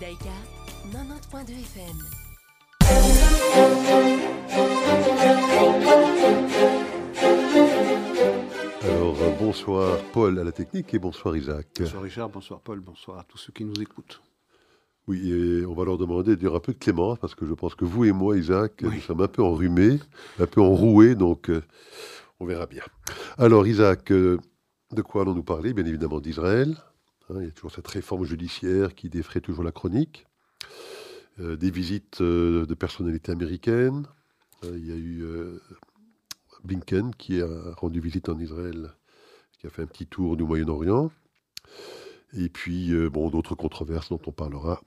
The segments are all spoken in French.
Judaïka, 90.2 FM. Alors, euh, bonsoir Paul à la technique et bonsoir Isaac. Bonsoir Richard, bonsoir Paul, bonsoir à tous ceux qui nous écoutent. Oui, et on va leur demander de dire un peu de clémence parce que je pense que vous et moi, Isaac, Oui. nous sommes un peu enrhumés, un peu enroués, donc euh, on verra bien. Alors, Isaac, euh, de quoi allons-nous parler Bien évidemment d'Israël? Hein, il y a toujours cette réforme judiciaire qui défraie toujours la chronique. Euh, des visites euh, de personnalités américaines. Euh, il y a eu Blinken qui a rendu visite en Israël, qui a fait un petit tour du Moyen-Orient. Et puis, bon, d'autres controverses dont on parlera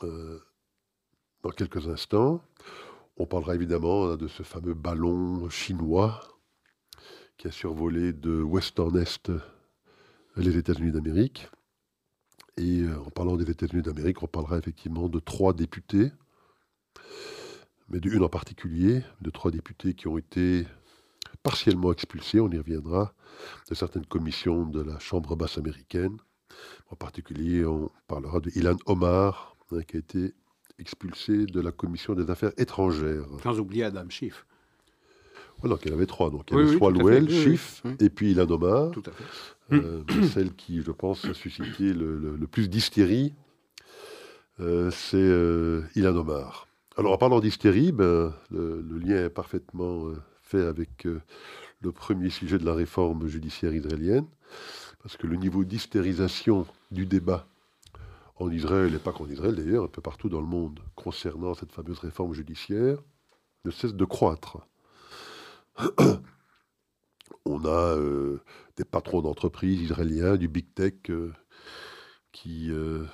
dans quelques instants. On parlera évidemment hein, de ce fameux ballon chinois qui a survolé de ouest en est les États-Unis d'Amérique. Et euh, en parlant des États-Unis d'Amérique, on parlera effectivement de trois députés, mais de une en particulier, de trois députés qui ont été partiellement expulsés, on y reviendra, de certaines commissions de la Chambre basse américaine. En particulier, on parlera de Ilan Omar, hein, qui a été expulsé de la commission des affaires étrangères. Sans oublier Adam Schiff. Voilà, donc il y en avait trois. Donc il y Oui, avait oui, oui. et puis Ilan Omar. Tout à fait. Euh, celle qui, je pense, a suscité le, le- le plus d'hystérie, euh, c'est euh, Ilan Omar. Alors, en parlant d'hystérie, ben, le, le lien est parfaitement fait avec le premier sujet de la réforme judiciaire israélienne, parce que le niveau d'hystérisation du débat en Israël, et pas qu'en Israël d'ailleurs, un peu partout dans le monde, concernant cette fameuse réforme judiciaire, ne cesse de croître. On a euh, des patrons d'entreprises israéliens, du big tech, euh, qui euh,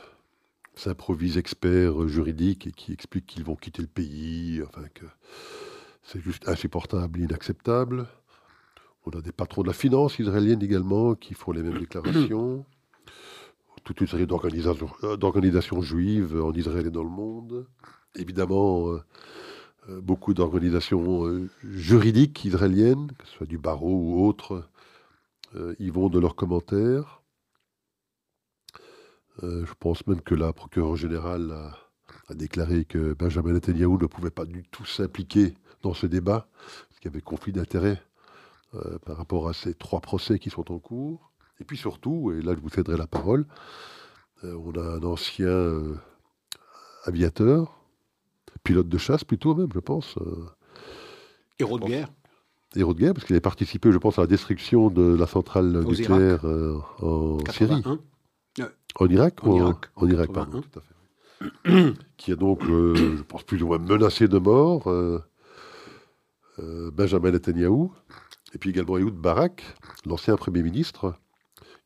s'improvisent experts juridiques et qui expliquent qu'ils vont quitter le pays, enfin que c'est juste insupportable, inacceptable. On a des patrons de la finance israélienne également qui font les mêmes déclarations. Toute une série d'organisations juives en Israël et dans le monde. Évidemment, beaucoup d'organisations euh, juridiques israéliennes, que ce soit du barreau ou autres, euh, y vont de leurs commentaires. Euh, je pense même que la procureure générale a, déclaré que Benjamin Netanyahu ne pouvait pas du tout s'impliquer dans ce débat, parce qu'il y avait conflit d'intérêts euh, par rapport à ces trois procès qui sont en cours. Et puis surtout, et là je vous céderai la parole, euh, on a un ancien euh, aviateur, pilote de chasse plutôt même, je pense, euh, Héros de guerre. héros de guerre, parce qu'il a participé, je pense, à la destruction de la centrale Aux nucléaire euh, en Syrie. 81. En Irak En ou Irak, En en Irak, 81. pardon, tout à fait. qui a donc, euh, je pense, plus ou moins menacé de mort euh, euh, Benjamin Netanyahu, et puis également Ehud Barak, l'ancien Premier ministre,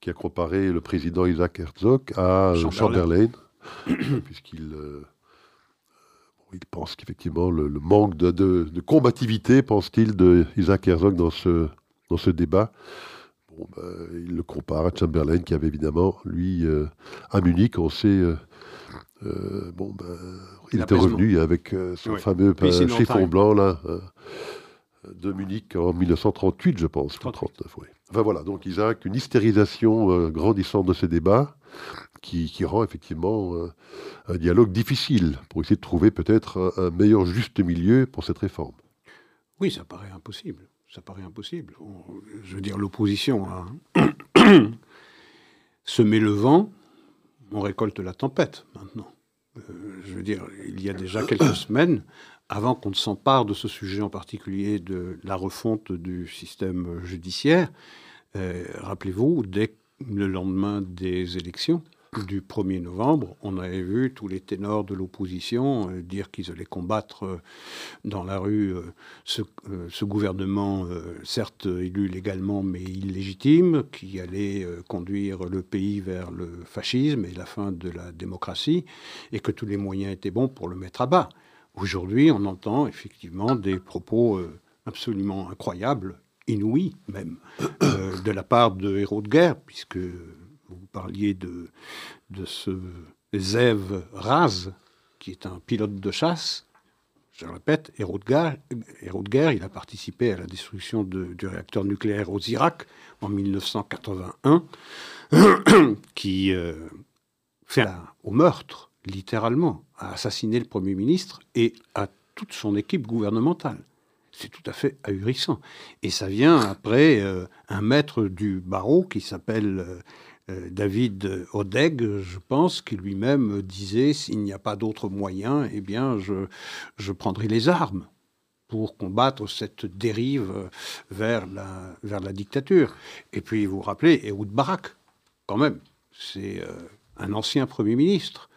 qui a comparé le président Isaac Herzog à Chamberlain. Puisqu'il il pense qu'effectivement le, le manque de, de- de combativité, pense-t-il, de Isaac Herzog dans ce, dans ce débat, bon, ben, il le compare à Chamberlain, qui avait évidemment, lui, euh, à Munich, on sait, euh, euh, bon, ben, il était revenu avec son Oui. fameux chiffon blanc, là, euh, de Munich en 1938, je pense, ou 38. 39, oui. Enfin voilà, donc Isaac, une hystérisation grandissante de ces débats, qui, rend effectivement euh, un dialogue difficile pour essayer de trouver peut-être un, meilleur juste milieu pour cette réforme. Oui, ça paraît impossible. Ça paraît impossible. Je veux dire, l'opposition a semé le vent, on récolte la tempête maintenant. Euh, je veux dire, il y a déjà quelques semaines, avant qu'on ne s'empare de ce sujet en particulier de la refonte du système judiciaire, euh, rappelez-vous, dès le lendemain des élections, du 1er novembre, on avait vu tous les ténors de l'opposition euh, dire qu'ils allaient combattre euh, dans la rue euh, ce, gouvernement, certes élu légalement mais illégitime, qui allait conduire le pays vers le fascisme et la fin de la démocratie, et que tous les moyens étaient bons pour le mettre à bas. Aujourd'hui, on entend effectivement des propos absolument incroyables, inouïs même, de la part de héros de guerre, puisque vous parliez de, de ce Zev Raz, qui est un pilote de chasse, je le répète, héros de, guerre, héros de guerre, il a participé à la destruction de- du réacteur nucléaire aux Irak en 1981, qui euh, fait au meurtre littéralement, à assassiner le Premier ministre et à toute son équipe gouvernementale. C'est tout à fait ahurissant. Et ça vient après euh, un maître du barreau qui s'appelle euh, David Odeg, je pense, qui lui-même disait s'il n'y a pas d'autre moyen, eh bien, je, je prendrai les armes pour combattre cette dérive vers la, vers la dictature. Et puis, vous vous rappelez, Ehud Barak, quand même, c'est un ancien Premier ministre,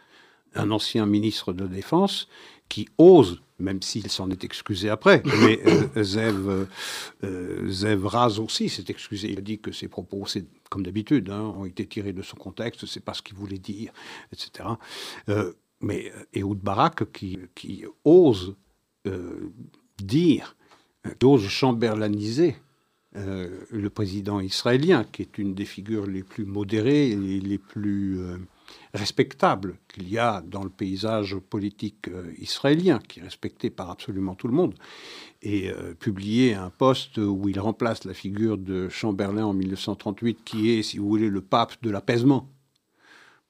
un ancien ministre de Défense, qui ose même s'il s'en est excusé après. Mais euh, Zev, euh, Zev Raz aussi s'est excusé. Il a dit que ses propos, comme d'habitude, hein, ont été tirés de son contexte, c'est pas ce qu'il voulait dire, etc. Euh, mais Ehud Barak, qui, ose dire, qui ose chamberlaniser le président israélien, qui est une des figures les plus modérées et les plus respectable qu'il y a dans le paysage politique euh, israélien, qui est respecté par absolument tout le monde, et euh, publié un poste où il remplace la figure de Chamberlain en 1938, qui est, si vous voulez, le pape de l'apaisement,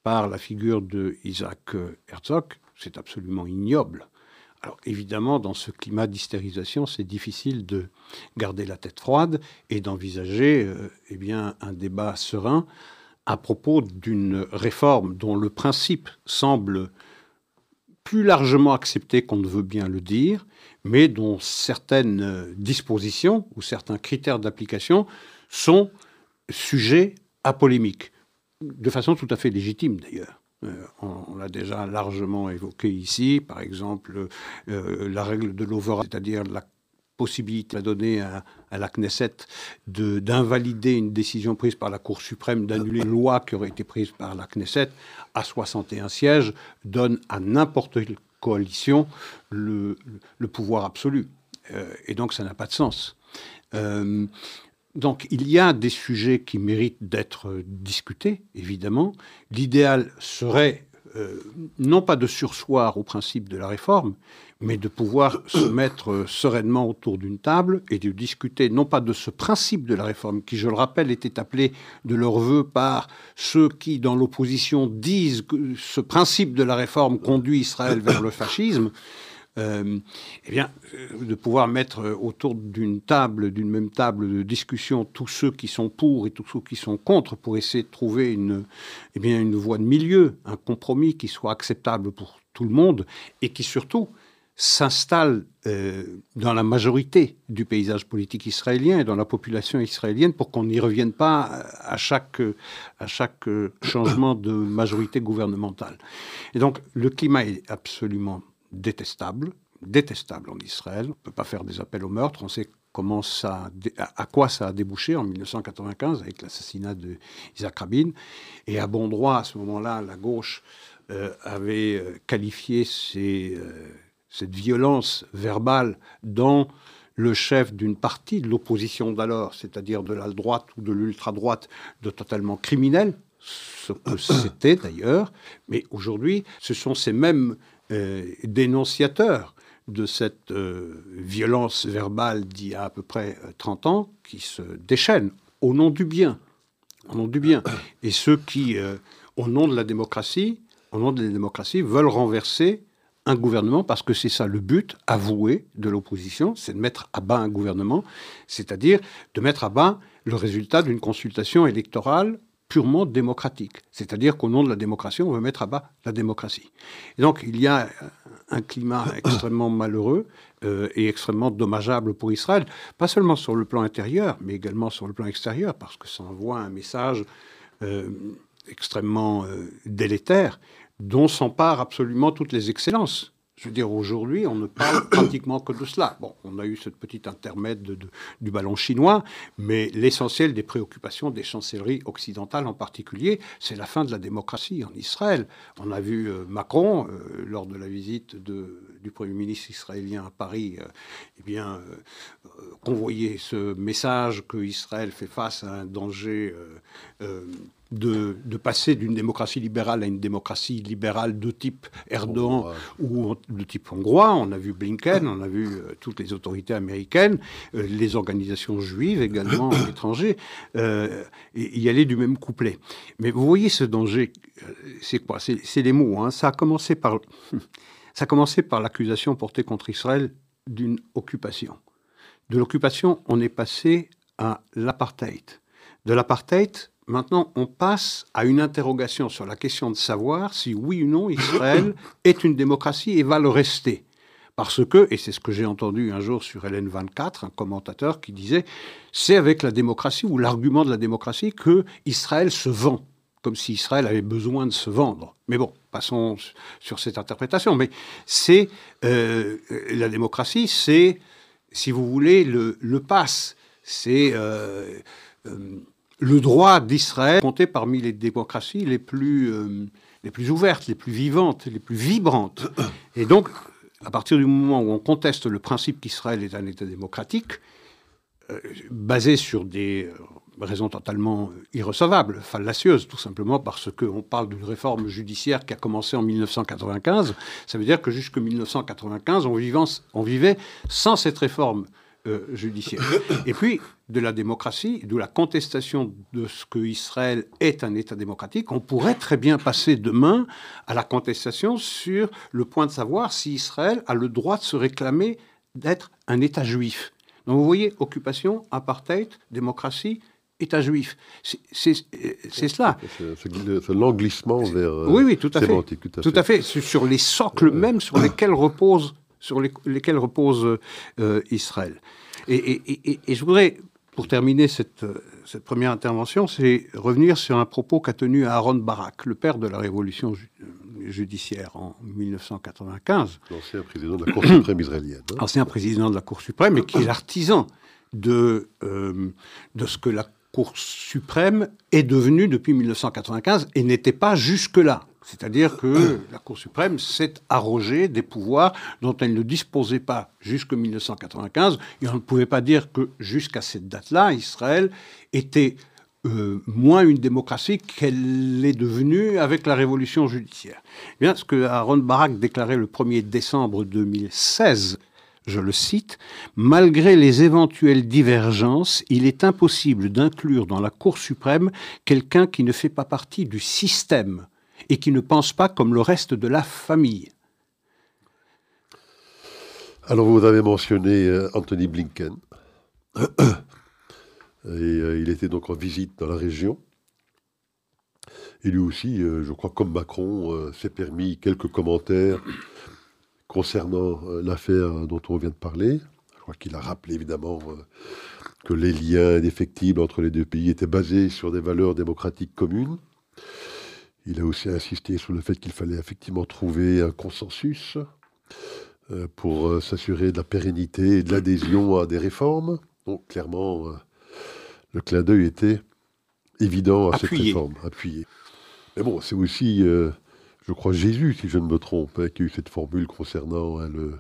par la figure de Isaac euh, Herzog, c'est absolument ignoble. Alors évidemment, dans ce climat d'hystérisation, c'est difficile de garder la tête froide et d'envisager eh un débat serein à propos d'une réforme dont le principe semble plus largement accepté qu'on ne veut bien le dire, mais dont certaines dispositions ou certains critères d'application sont sujets à polémique, de façon tout à fait légitime d'ailleurs. Euh, on, l'a déjà largement évoqué ici, par exemple euh, la règle de l'over, c'est-à-dire la possibilité à donner à, la Knesset d'invalider une décision prise par la Cour suprême, d'annuler une loi qui aurait été prise par la Knesset à 61 sièges, donne à n'importe quelle coalition le, pouvoir absolu. Euh, et donc ça n'a pas de sens. Euh, donc il y a des sujets qui méritent d'être discutés, évidemment. L'idéal serait euh, non pas de sursoir au principe de la réforme, mais de pouvoir se mettre sereinement autour d'une table et de discuter non pas de ce principe de la réforme, qui, je le rappelle, était appelé de leur vœu par ceux qui, dans l'opposition, disent que ce principe de la réforme conduit Israël vers le fascisme, euh, eh bien, euh, de pouvoir mettre autour d'une table, d'une même table de discussion, tous ceux qui sont pour et tous ceux qui sont contre, pour essayer de trouver une, eh bien, une voie de milieu, un compromis qui soit acceptable pour tout le monde et qui surtout s'installe euh, dans la majorité du paysage politique israélien et dans la population israélienne pour qu'on n'y revienne pas à chaque, à chaque changement de majorité gouvernementale. Et donc le climat est absolument détestable, détestable en Israël. On ne peut pas faire des appels au meurtre. On sait comment ça, à quoi ça a débouché en 1995 avec l'assassinat de Isaac Rabin. Et à bon droit, à ce moment-là, la gauche euh, avait euh, qualifié ces cette violence verbale dans le chef d'une partie de l'opposition d'alors, c'est-à-dire de la droite ou de l'ultra-droite, de totalement criminel, ce que c'était d'ailleurs, mais aujourd'hui, ce sont ces mêmes euh, dénonciateurs de cette euh, violence verbale d'il y a à peu près 30 euh, ans qui se déchaînent au nom du bien, au nom du bien. Et ceux qui, au nom de la démocratie, au nom de la démocratie, veulent renverser un gouvernement, parce que c'est ça le but avoué de l'opposition, c'est de mettre à bas un gouvernement, c'est-à-dire de mettre à bas le résultat d'une consultation électorale purement démocratique. C'est-à-dire qu'au nom de la démocratie, on veut mettre à bas la démocratie. Et donc il y a un climat extrêmement malheureux euh, et extrêmement dommageable pour Israël, pas seulement sur le plan intérieur, mais également sur le plan extérieur, parce que ça envoie un message euh, extrêmement euh, délétère dont s'emparent absolument toutes les excellences. Je veux dire, aujourd'hui, on ne parle pratiquement que de cela. Bon, on a eu cette petite intermède du ballon chinois, mais l'essentiel des préoccupations des chancelleries occidentales en particulier, c'est la fin de la démocratie en Israël. On a vu euh, Macron, euh, lors de la visite du Premier ministre israélien à Paris, euh, eh bien, convoyer ce message que Israël fait face à un danger de, passer d'une démocratie libérale à une démocratie libérale de type Erdogan ou de type hongrois. On a vu Blinken, on a vu euh, toutes les autorités américaines, euh, les organisations juives également étrangères, euh, y aller du même couplet. Mais vous voyez ce danger, c'est quoi? C'est les mots. Hein. Ça a commencé par, ça a commencé par l'accusation portée contre Israël d'une occupation. De l'occupation, on est passé à l'apartheid. De l'apartheid, maintenant, on passe à une interrogation sur la question de savoir si oui ou non Israël est une démocratie et va le rester. Parce que, et c'est ce que j'ai entendu un jour sur LN24, un commentateur qui disait, c'est avec la démocratie ou l'argument de la démocratie que Israël se vend, comme si Israël avait besoin de se vendre. Mais bon, passons sur cette interprétation. Mais c'est euh, la démocratie, c'est, si vous voulez, le, le passe, c'est euh, euh, le droit d'Israël compté parmi les démocraties les plus les plus ouvertes, les plus vivantes, les plus vibrantes. Et donc, à partir du moment où on conteste le principe qu'Israël est un État démocratique, euh, basé sur des euh, raisons totalement irrecevables, fallacieuses, tout simplement parce qu'on parle d'une réforme judiciaire qui a commencé en 1995, ça veut dire que jusqu'en 1995, on vivait sans cette réforme euh, judiciaire. Et puis, de la démocratie, d'où la contestation de ce que Israël est un État démocratique, on pourrait très bien passer demain à la contestation sur le point de savoir si Israël a le droit de se réclamer d'être un État juif. Donc vous voyez, occupation, apartheid, démocratie, État juif. C'est cela. C'est l'englissement vers. Oui, oui, tout à fait. Tout à, fait. Sur les socles même sur lesquels repose sur lesquels repose euh, Israël. Et, je voudrais, pour terminer cette, cette première intervention, c'est revenir sur un propos qu'a tenu Aaron Barak, le père de la révolution judiciaire en 1995. L'ancien président de la Cour suprême israélienne. Hein. Ancien président de la Cour suprême, et qui est l'artisan de, euh, de ce que la Cour suprême est devenue depuis 1995 et n'était pas jusque-là. C'est-à-dire que la Cour suprême s'est arrogée des pouvoirs dont elle ne disposait pas jusqu'en 1995. Et on ne pouvait pas dire que jusqu'à cette date-là, Israël était euh, moins une démocratie qu'elle est devenue avec la révolution judiciaire. Eh bien, ce que Aaron Barak déclarait le 1er décembre 2016, je le cite, Malgré les éventuelles divergences, il est impossible d'inclure dans la Cour suprême quelqu'un qui ne fait pas partie du système et qui ne pense pas comme le reste de la famille. Alors vous avez mentionné euh, Anthony Blinken. Et euh, il était donc en visite dans la région. Et lui aussi, euh, je crois, comme Macron, s'est permis quelques commentaires concernant l'affaire dont on vient de parler. Je crois qu'il a rappelé évidemment que les liens indéfectibles entre les deux pays étaient basés sur des valeurs démocratiques communes. Il a aussi insisté sur le fait qu'il fallait effectivement trouver un consensus euh, pour euh, s'assurer de la pérennité et de l'adhésion à des réformes. Donc clairement, euh, le clin d'œil était évident à cette réforme, appuyé. Mais bon, c'est aussi, je crois, Jésus, si je ne me trompe, hein, qui a eu cette formule concernant hein, le,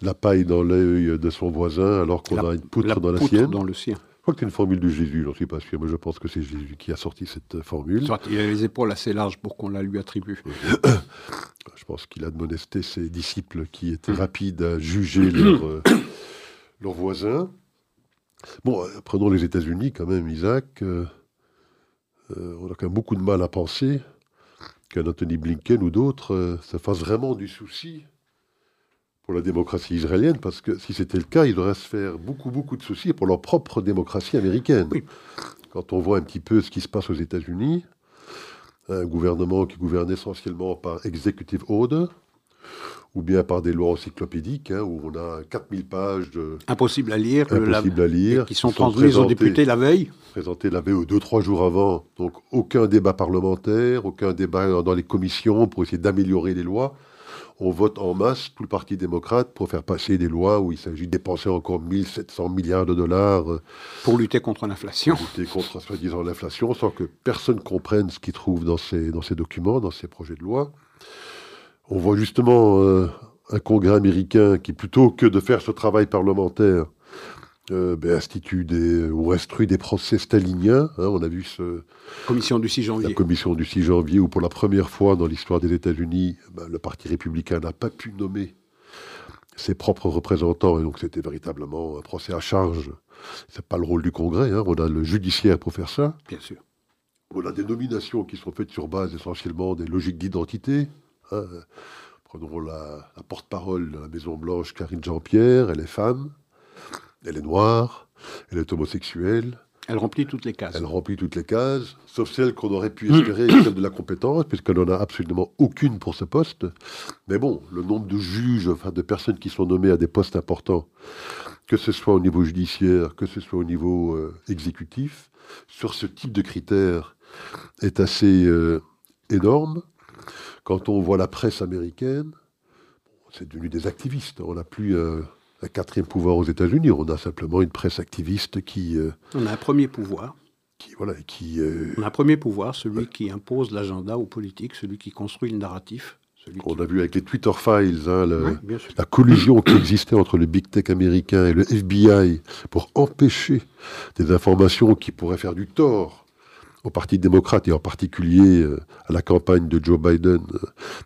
la paille dans l'œil de son voisin alors qu'on a une poutre dans la sienne. dans le sien crois que c'est une formule de Jésus, j'en suis pas sûr, mais je pense que c'est Jésus qui a sorti cette formule. Il a les épaules assez larges pour qu'on la lui attribue. je pense qu'il a admonesté ses disciples qui étaient rapides à juger leurs euh, voisins. Bon, euh, prenons les États-Unis quand même, Isaac. Euh, on a quand même beaucoup de mal à penser qu'un Anthony Blinken ou d'autres ça fasse vraiment du souci pour la démocratie israélienne, parce que si c'était le cas, ils devraient se faire beaucoup, beaucoup de soucis pour leur propre démocratie américaine. Quand on voit un petit peu ce qui se passe aux États-Unis, un gouvernement qui gouverne essentiellement par executive order, ou bien par des lois encyclopédiques, hein, où on a 4000 pages de... Impossible à lire. Impossible à lire. Qui sont, transmises aux députés la veille. Présentées la veille ou deux, trois jours avant. Donc aucun débat parlementaire, aucun débat dans les commissions pour essayer d'améliorer les lois on vote en masse, tout le Parti démocrate, pour faire passer des lois où il s'agit de dépenser encore 1700 milliards de dollars. Euh, pour lutter contre l'inflation. Pour lutter contre, soi-disant, l'inflation, sans que personne comprenne ce qu'il trouve dans ces, dans ces documents, dans ces projets de loi. On voit justement euh, un Congrès américain qui, plutôt que de faire ce travail parlementaire, euh, ben, institue des, ou instruit des procès staliniens. Hein, on a vu ce, commission du 6 janvier. La commission du 6 janvier, où pour la première fois dans l'histoire des États-Unis, ben, le Parti républicain n'a pas pu nommer ses propres représentants, et donc c'était véritablement un procès à charge. C'est pas le rôle du Congrès, hein, on a le judiciaire pour faire ça. Bien sûr. on a des nominations qui sont faites sur base essentiellement des logiques d'identité. Hein. Prenons la, la porte-parole de la Maison-Blanche, Karine Jean-Pierre, elle est femme, elle est noire, elle est homosexuelle, elle remplit toutes les cases. Elle remplit toutes les cases, sauf celle qu'on aurait pu espérer, celle de la compétence, puisqu'elle n'en a absolument aucune pour ce poste. Mais bon, le nombre de juges, enfin de personnes qui sont nommées à des postes importants, que ce soit au niveau judiciaire, que ce soit au niveau euh, exécutif, sur ce type de critères est assez euh, énorme. Quand on voit la presse américaine, c'est devenu des activistes. On n'a plus euh, un quatrième pouvoir aux États-Unis. On a simplement une presse activiste qui. Euh, on a un premier pouvoir. Qui, voilà, qui, euh, On a un premier pouvoir, celui qui impose l'agenda aux politiques, celui qui construit le narratif. On a vu avec les Twitter Files, hein, la collusion qui existait entre le Big Tech américain et le FBI pour empêcher des informations qui pourraient faire du tort au Parti démocrate et en particulier euh, à la campagne de Joe Biden,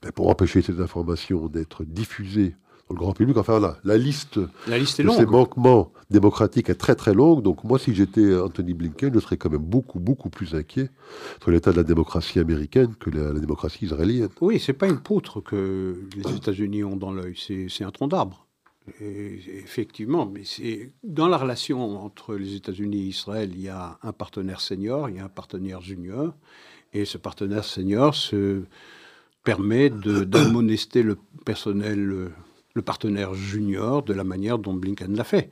ben, pour empêcher ces informations d'être diffusées le grand public. Enfin la liste, la liste de ces manquements démocratiques est très très longue. Donc moi, si j'étais Anthony Blinken, je serais quand même beaucoup beaucoup plus inquiet sur l'état de la démocratie américaine que la, démocratie israélienne. Oui, c'est pas une poutre que les États-Unis ont dans l'œil, c'est un tronc d'arbre. effectivement, mais c'est dans la relation entre les États-Unis et Israël, il y a un partenaire senior, il y a un partenaire junior, et ce partenaire senior se permet d'admonester le personnel le partenaire junior de la manière dont Blinken l'a fait.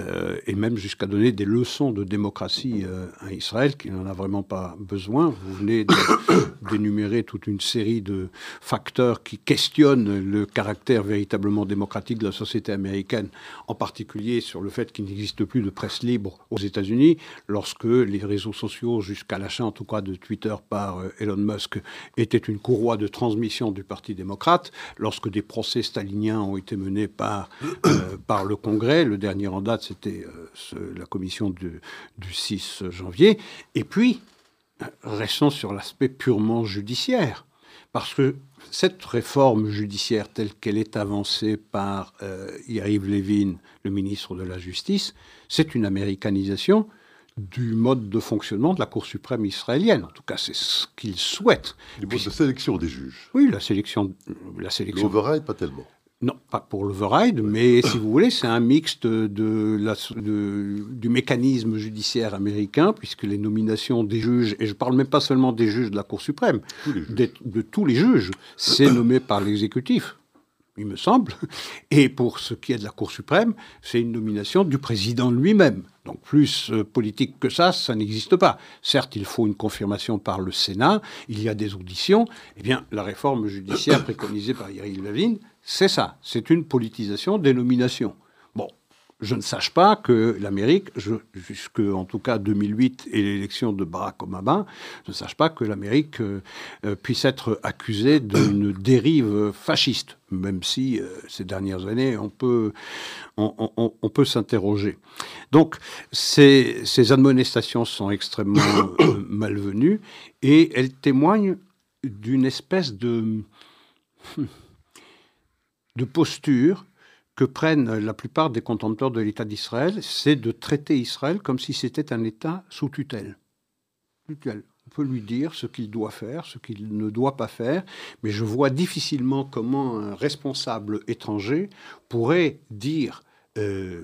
Euh, et même jusqu'à donner des leçons de démocratie euh, à Israël, qui n'en a vraiment pas besoin. Vous venez d'énumérer toute une série de facteurs qui questionnent le caractère véritablement démocratique de la société américaine, en particulier sur le fait qu'il n'existe plus de presse libre aux États-Unis, lorsque les réseaux sociaux, jusqu'à l'achat en tout cas de Twitter par euh, Elon Musk, étaient une courroie de transmission du Parti démocrate, lorsque des procès staliniens ont été menés par, par le Congrès, le dernier en date c'était euh, la commission du, 6 janvier. Et puis, restons sur l'aspect purement judiciaire. Parce que cette réforme judiciaire telle qu'elle est avancée par euh, Yariv Levin, le ministre de la Justice, c'est une américanisation du mode de fonctionnement de la Cour suprême israélienne. En tout cas, c'est ce qu'il souhaite. Du mode de sélection des juges. Oui, la sélection. La sélection. L'override, pas tellement. Non, pas pour l'override, mais si vous voulez, c'est un mixte de la, du mécanisme judiciaire américain, puisque les nominations des juges, et je ne parle même pas seulement des juges de la Cour suprême, de, tous les juges, c'est nommé par l'exécutif, il me semble. Et pour ce qui est de la Cour suprême, c'est une nomination du président lui-même. Donc plus euh, politique que ça, ça n'existe pas. Certes, il faut une confirmation par le Sénat, il y a des auditions. Eh bien, la réforme judiciaire préconisée par Yair Levin, c'est ça, c'est une politisation des nominations. Bon, je ne sache pas que l'Amérique, jusque en tout cas 2008 et l'élection de Barack Obama, je ne sache pas que l'Amérique euh, euh, puisse être accusée d'une dérive fasciste, même si euh, ces dernières années on peut, on, peut s'interroger. Donc ces, ces, admonestations sont extrêmement malvenues et elles témoignent d'une espèce de de posture que prennent la plupart des contempteurs de l'État d'Israël, c'est de traiter Israël comme si c'était un État sous tutelle. On peut lui dire ce qu'il doit faire, ce qu'il ne doit pas faire, mais je vois difficilement comment un responsable étranger pourrait dire euh,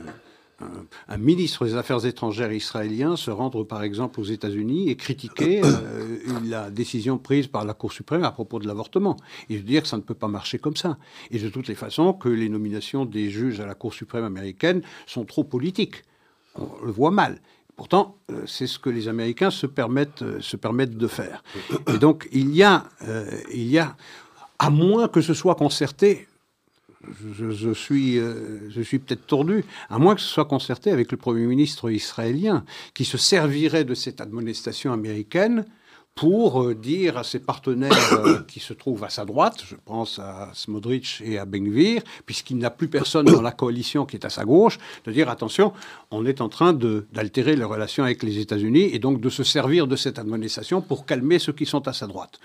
un, ministre des Affaires étrangères israélien se rendre par exemple aux États-Unis et critiquer euh, la décision prise par la Cour suprême à propos de l'avortement. Et dire que ça ne peut pas marcher comme ça. Et de toutes les façons, que les nominations des juges à la Cour suprême américaine sont trop politiques. On le voit mal. Pourtant, euh, c'est ce que les Américains se permettent, euh, se permettent de faire. Et donc, il y a, il y a, à moins que ce soit concerté, je, suis, euh, suis peut-être tordu, à moins que ce soit concerté avec le Premier ministre israélien, qui se servirait de cette admonestation américaine pour euh, dire à ses partenaires euh, qui se trouvent à sa droite, je pense à Smodrich et à Benvir, puisqu'il n'a plus personne dans la coalition qui est à sa gauche, de dire attention, on est en train d'altérer les relations avec les États-Unis et donc de se servir de cette admonestation pour calmer ceux qui sont à sa droite.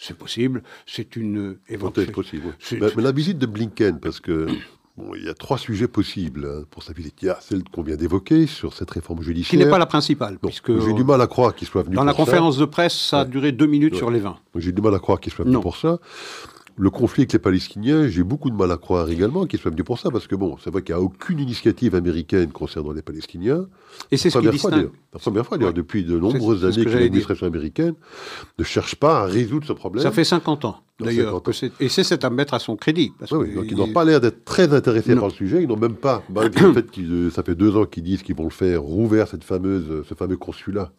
C'est possible, c'est une éventualité. possible. Mais, la visite de Blinken, parce que Bon, il y a trois sujets possibles hein, pour stabiliser. Il y a celle qu'on vient d'évoquer sur cette réforme judiciaire. Qui n'est pas la principale. puisque J'ai du mal à croire qu'il soit venu Dans la conférence de presse, ça a duré deux minutes sur les 20. J'ai du mal à croire qu'il soit venu pour ça. Le conflit avec les Palestiniens, j'ai beaucoup de mal à croire également qu'il soit venu pour ça, parce que bon, c'est vrai qu'il n'y a aucune initiative américaine concernant les Palestiniens. Et c'est ce qui distingue. La première fois, d'ailleurs, depuis de nombreuses années que l'administration américaine ne cherche pas à résoudre ce problème. Ça fait 50 ans, d'ailleurs. Et c'est à mettre à son crédit. oui, donc ils n'ont pas l'air d'être très intéressés par le sujet. Ils n'ont même pas, malgré le fait que euh, ça fait deux ans qu'ils disent qu'ils vont le faire, rouvert cette fameuse, ce fameux consulat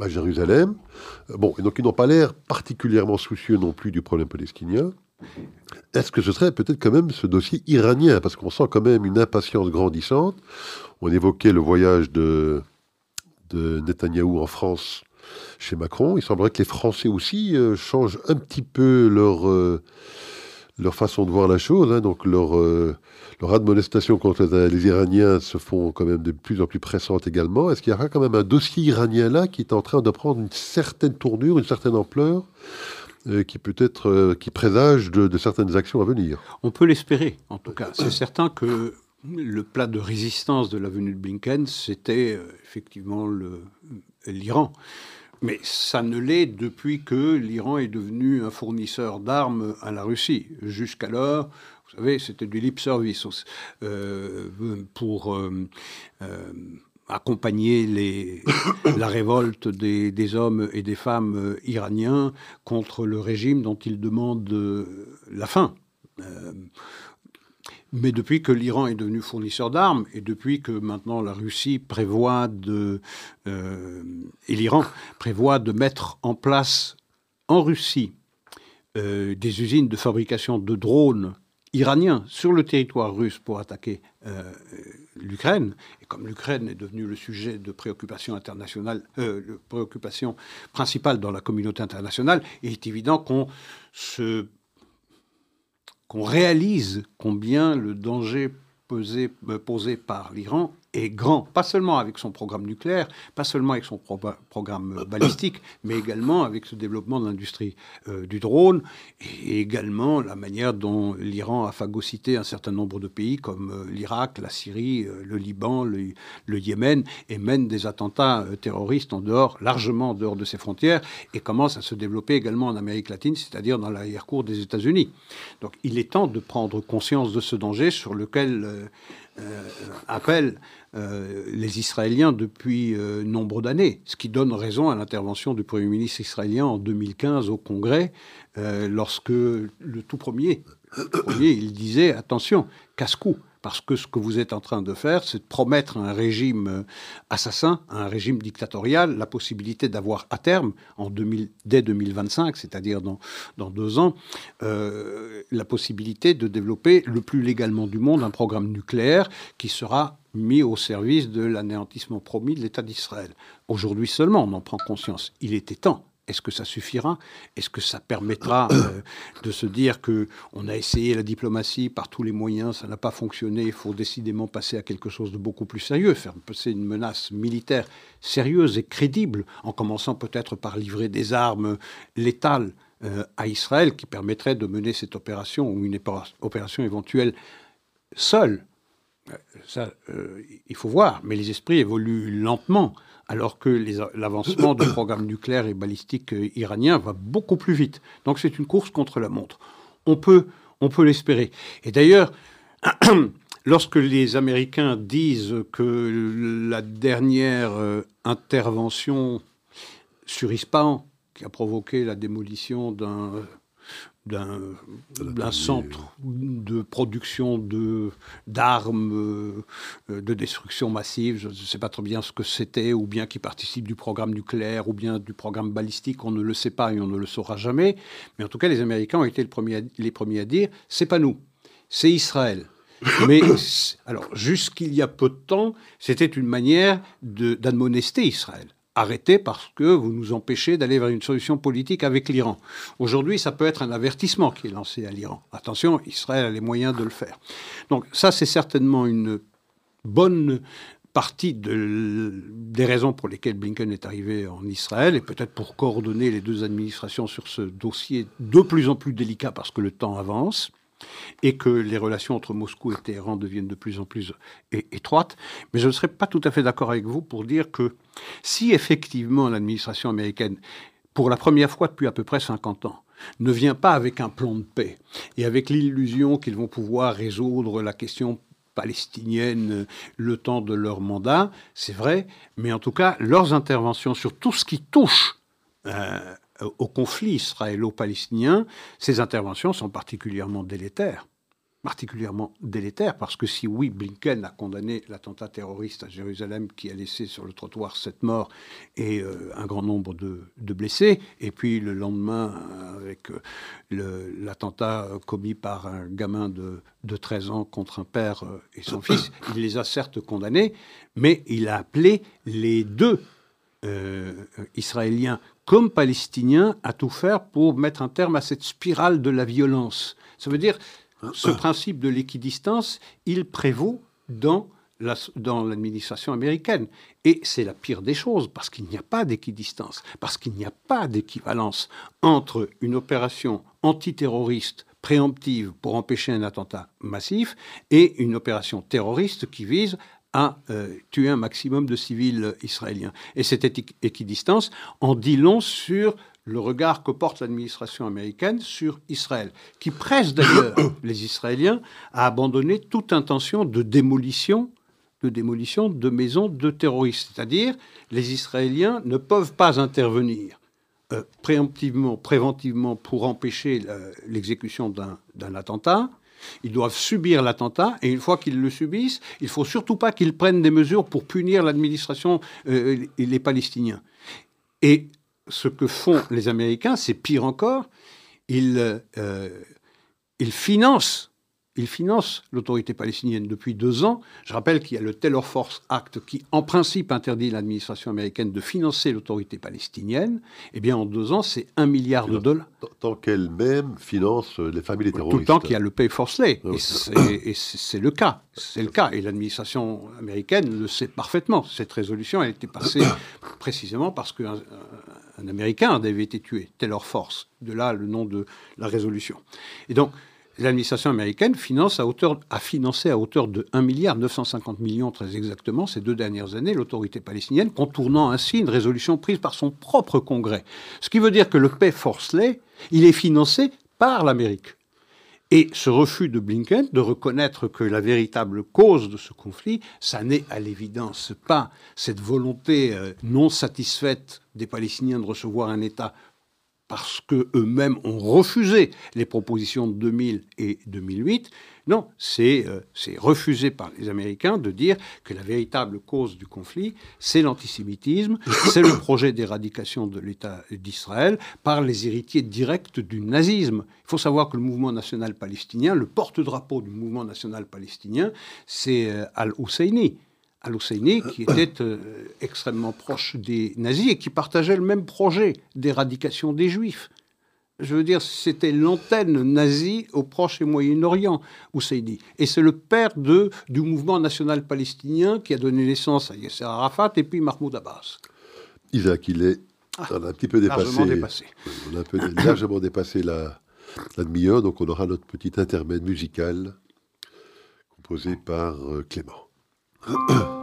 à Jérusalem. Euh, bon, et donc ils n'ont pas l'air particulièrement soucieux non plus du problème palestinien. Est-ce que ce serait peut-être quand même ce dossier iranien? Parce qu'on sent quand même une impatience grandissante. On évoquait le voyage de, de Netanyahou en France chez Macron. Il semblerait que les Français aussi euh, changent un petit peu leur, euh, leur façon de voir la chose. Hein. donc leur, leur admonestation contre les Iraniens se font quand même de plus en plus pressantes également. Est-ce qu'il y aura quand même un dossier iranien là qui est en train de prendre une certaine tournure, une certaine ampleur euh, qui peut être euh, qui présage de, certaines actions à venir? On peut l'espérer, en tout cas. C'est certain que le plat de résistance de la venue de Blinken, c'était euh, effectivement l'Iran. Mais ça ne l'est depuis que l'Iran est devenu un fournisseur d'armes à la Russie. Jusqu'alors, c'était du lip service euh, pour euh, euh, accompagner la révolte des, des, hommes et des femmes iraniens contre le régime dont ils demandent la fin. Mais depuis que l'Iran est devenu fournisseur d'armes et depuis que maintenant la Russie prévoit de et l'Iran prévoit de mettre en place en Russie des usines de fabrication de drones iraniens sur le territoire russe pour attaquer euh, l'Ukraine. Et comme l'Ukraine est devenue le sujet de préoccupation internationale, euh, préoccupation principale dans la communauté internationale, il est évident qu'on se réalise combien le danger euh, posé par l'Iran est grand, pas seulement avec son programme nucléaire, pas seulement avec son programme balistique, mais également avec ce développement de l'industrie euh, du drone et également la manière dont l'Iran a phagocyté un certain nombre de pays comme euh, l'Irak, la Syrie, euh, le Liban, le, Yémen et mène des attentats terroristes en dehors, largement en dehors de ses frontières et commence à se développer également en Amérique latine, c'est-à-dire dans l'arrière-cour des États-Unis. Donc il est temps de prendre conscience de ce danger sur lequel appelle euh, les Israéliens depuis euh, nombre d'années, ce qui donne raison à l'intervention du Premier ministre israélien en 2015 au Congrès, euh, lorsque le tout premier, premier, il disait attention, casse-cou parce que ce que vous êtes en train de faire, c'est de promettre à un régime euh, assassin, à un régime dictatorial, la possibilité d'avoir à terme, en 2000, dès 2025, c'est-à-dire dans, dans deux ans, euh, la possibilité de développer le plus légalement du monde un programme nucléaire qui sera mis au service de l'anéantissement promis de l'État d'Israël. Aujourd'hui seulement, on en prend conscience. Il était temps. Est-ce que ça suffira? Est-ce que ça permettra euh, de se dire que on a essayé la diplomatie par tous les moyens, ça n'a pas fonctionné, il faut décidément passer à quelque chose de beaucoup plus sérieux, faire passer une menace militaire sérieuse et crédible, en commençant peut-être par livrer des armes létales euh, à Israël qui permettraient de mener cette opération ou une opération éventuelle seule. Euh, ça, il faut voir, mais les esprits évoluent lentement alors que l'avancement du programme nucléaire et balistique euh, iranien va beaucoup plus vite. Donc c'est une course contre la montre. On peut, on peut l'espérer. Et d'ailleurs, lorsque les Américains disent que la dernière euh, intervention sur Ispahan, qui a provoqué la démolition d'un d'un centre de production de d'armes euh, de destruction massive. Je ne sais pas très bien ce que c'était, ou bien qui participe du programme nucléaire, ou bien du programme balistique. On ne le sait pas et on ne le saura jamais. Mais en tout cas, les Américains ont été les premiers les premiers à dire c'est pas nous, c'est Israël. Mais alors, jusqu'il y a peu de temps, c'était une manière d'admonester Israël arrêtez parce que vous nous empêchez d'aller vers une solution politique avec l'Iran. Aujourd'hui, ça peut être un avertissement qui est lancé à l'Iran. Attention, Israël a les moyens de le faire. Donc ça, c'est certainement une bonne partie des raisons pour lesquelles Blinken est arrivé en Israël, et peut-être pour coordonner les deux administrations sur ce dossier de plus en plus délicat parce que le temps avance. Et que les relations entre Moscou et Téhéran deviennent de plus en plus étroites. Mais je ne serais pas tout à fait d'accord avec vous pour dire que si effectivement l'administration américaine, pour la première fois depuis à peu près 50 ans, ne vient pas avec un plan de paix et avec l'illusion qu'ils vont pouvoir résoudre la question palestinienne le temps de leur mandat, c'est vrai, mais en tout cas, leurs interventions sur tout ce qui touche euh, au conflit israélo-palestinien, ces interventions sont particulièrement délétères. Particulièrement délétère, parce que si oui, Blinken a condamné l'attentat terroriste à Jérusalem qui a laissé sur le trottoir sept morts et euh, un grand nombre de, blessés, et puis le lendemain, avec euh, l'attentat commis par un gamin de, de, 13 ans contre un père euh, et son fils, il les a certes condamnés, mais il a appelé les deux Israéliens comme Palestiniens à tout faire pour mettre un terme à cette spirale de la violence. Ça veut dire ce principe de l'équidistance, il prévaut dans dans l'administration américaine. Et c'est la pire des choses, parce qu'il n'y a pas d'équidistance, parce qu'il n'y a pas d'équivalence entre une opération antiterroriste préemptive pour empêcher un attentat massif et une opération terroriste qui vise à euh, tuer un maximum de civils israéliens. Et cette équidistance en dit long sur le regard que porte l'administration américaine sur Israël, qui presse d'ailleurs les Israéliens à abandonner toute intention de démolition de démolition de maisons de terroristes. C'est-à-dire, les Israéliens ne peuvent pas intervenir euh, préemptivement, préventivement pour empêcher l'exécution d'un attentat. Ils doivent subir l'attentat et une fois qu'ils le subissent, il faut surtout pas qu'ils prennent des mesures pour punir l'administration euh, et les Palestiniens. Et ce que font les Américains, c'est pire encore, ils, euh, ils financent il finance l'autorité palestinienne depuis deux ans. Je rappelle qu'il y a le Taylor Force Act qui, en principe, interdit l'administration américaine de financer l'autorité palestinienne. Eh bien, en deux ans, c'est un milliard de dollars. Tant qu'elle-même finance les familles terroristes. Tout le temps qu'il y a le Pay for Slay. Et c'est le cas. C'est le cas. Et l'administration américaine le sait parfaitement. Cette résolution a été passée précisément parce qu'un un Américain avait été tué, Taylor Force. De là, le nom de la résolution. Et donc, l'administration américaine a financé à hauteur de 1 milliard 950 millions très exactement ces deux dernières années l'autorité palestinienne, contournant ainsi une résolution prise par son propre Congrès. Ce qui veut dire que le Pay Forceley, il est financé par l'Amérique. Et ce refus de Blinken de reconnaître que la véritable cause de ce conflit, ça n'est à l'évidence pas cette volonté euh, non satisfaite des Palestiniens de recevoir un État parce qu'eux-mêmes ont refusé les propositions de 2000 et 2008. Non, euh, c'est refusé par les Américains de dire que la véritable cause du conflit, c'est l'antisémitisme, c'est le projet d'éradication de l'État d'Israël par les héritiers directs du nazisme. Il faut savoir que le mouvement national palestinien, le porte-drapeau du mouvement national palestinien, c'est euh, Al-Husseini al-Husseini, qui était euh, extrêmement proche des nazis et qui partageait le même projet d'éradication des juifs. Je veux dire, c'était l'antenne nazie au Proche et Moyen-Orient, Husseini. Et c'est le père de, du mouvement national palestinien qui a donné naissance à Yasser Arafat et puis Mahmoud Abbas. Isaac, il est. Ah, on a un petit peu dépassé. dépassé. On a un peu largement dépassé la, la demi-heure, donc on aura notre petit intermède musical composé par euh, Clément. Uh-uh.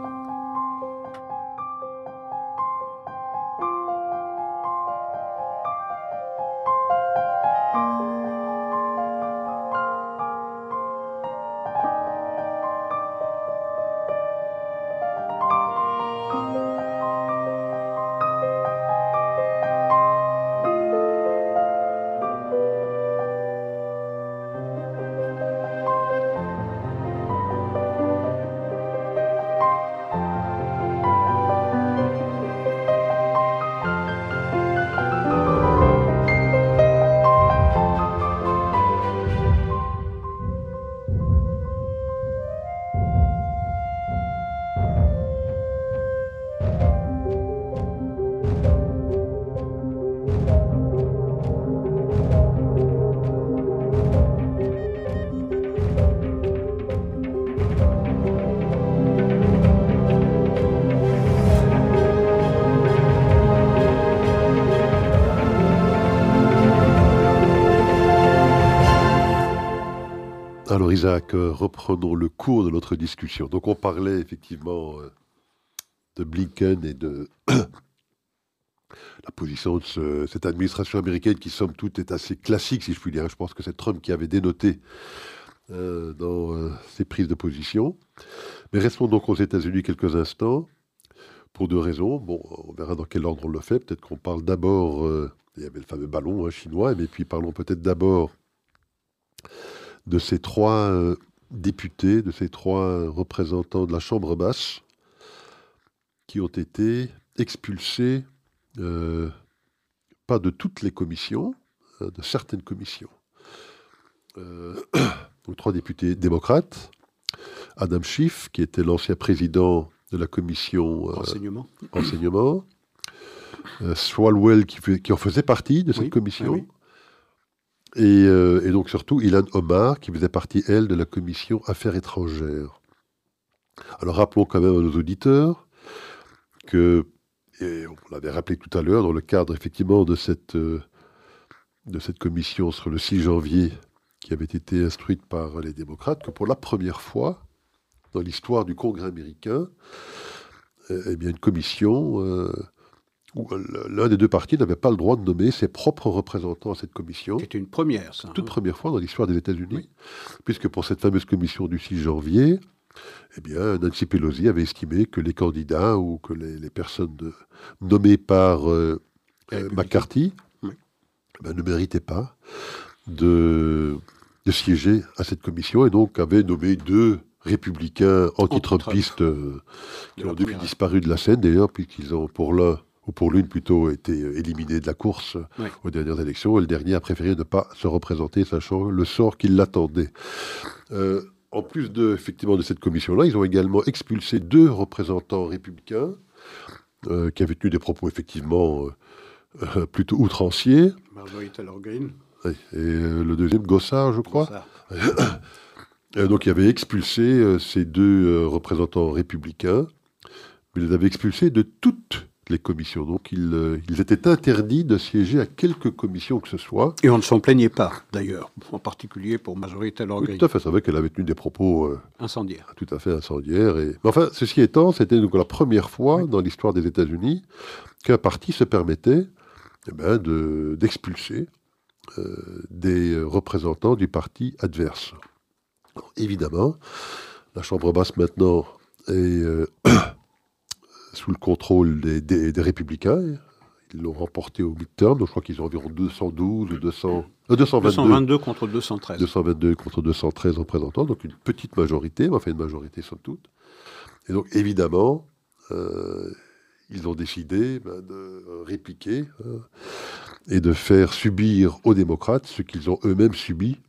Isaac, euh, reprenons le cours de notre discussion. Donc on parlait effectivement euh, de Blinken et de la position de cette administration américaine qui somme toute est assez classique si je puis dire. Je pense que c'est Trump qui avait dénoté euh, dans ses prises de position. Mais restons donc aux États-Unis quelques instants pour deux raisons. Bon, on verra dans quel ordre on le fait. Peut-être qu'on parle d'abord, il y avait le fameux ballon hein, chinois, mais puis parlons peut-être d'abord de ces trois euh, députés, de ces trois représentants de la Chambre basse, qui ont été expulsés, euh, pas de toutes les commissions, hein, de certaines commissions. Euh, trois députés démocrates, Adam Schiff, qui était l'ancien président de la commission renseignement, renseignement Swalwell, qui, en faisait partie de cette commission, euh, et, donc surtout Ilan Omar, qui faisait partie, elle, de la commission Affaires étrangères. Alors rappelons quand même à nos auditeurs que, et on l'avait rappelé tout à l'heure, dans le cadre effectivement de cette, euh, de cette commission sur le 6 janvier, qui avait été instruite par les démocrates, que pour la première fois dans l'histoire du Congrès américain, eh bien, une commission euh, l'un des deux partis n'avait pas le droit de nommer ses propres représentants à cette commission. C'était une première, ça. Toute hein. première fois dans l'histoire des États-Unis, puisque pour cette fameuse commission du 6 janvier, eh bien, Nancy Pelosi avait estimé que les candidats ou que les, personnes nommées par euh, euh, McCarthy eh ben, ne méritaient pas de, siéger à cette commission et donc avait nommé deux républicains anti-trumpistes euh, qui ont depuis disparu de la scène d'ailleurs, puisqu'ils ont pour l'un ou pour l'une plutôt, été éliminé de la course aux dernières élections, et le dernier a préféré ne pas se représenter, sachant le sort qui l'attendait. Euh, en plus de, effectivement, de cette commission-là, ils ont également expulsé deux représentants républicains euh, qui avaient tenu des propos effectivement euh, plutôt outranciers. Marjorie Taylor Greene. Et le deuxième, Gossard, je crois. donc, il avait expulsé ces deux représentants républicains, mais il les avait expulsés de toutes les commissions. Donc euh, ils, étaient interdits de siéger à quelque commission que ce soit. Et on ne s'en plaignait pas, d'ailleurs, en particulier pour Majorité oui, Tout à fait, c'est vrai qu'elle avait tenu des propos... Euh, incendiaires. Tout à fait incendiaires. Et... Mais enfin, ceci étant, c'était donc la première fois dans l'histoire des États-Unis qu'un parti se permettait eh ben, d'expulser euh, des représentants du parti adverse. évidemment, la Chambre basse maintenant est sous le contrôle des, républicains. Ils l'ont remporté au midterm, donc je crois qu'ils ont environ 212 ou 200, 222, 222 contre 213. 222 contre 213 représentants, donc une petite majorité, mais enfin une majorité somme toute. Et donc évidemment, euh, ils ont décidé ben, de répliquer hein, et de faire subir aux démocrates ce qu'ils ont eux-mêmes subi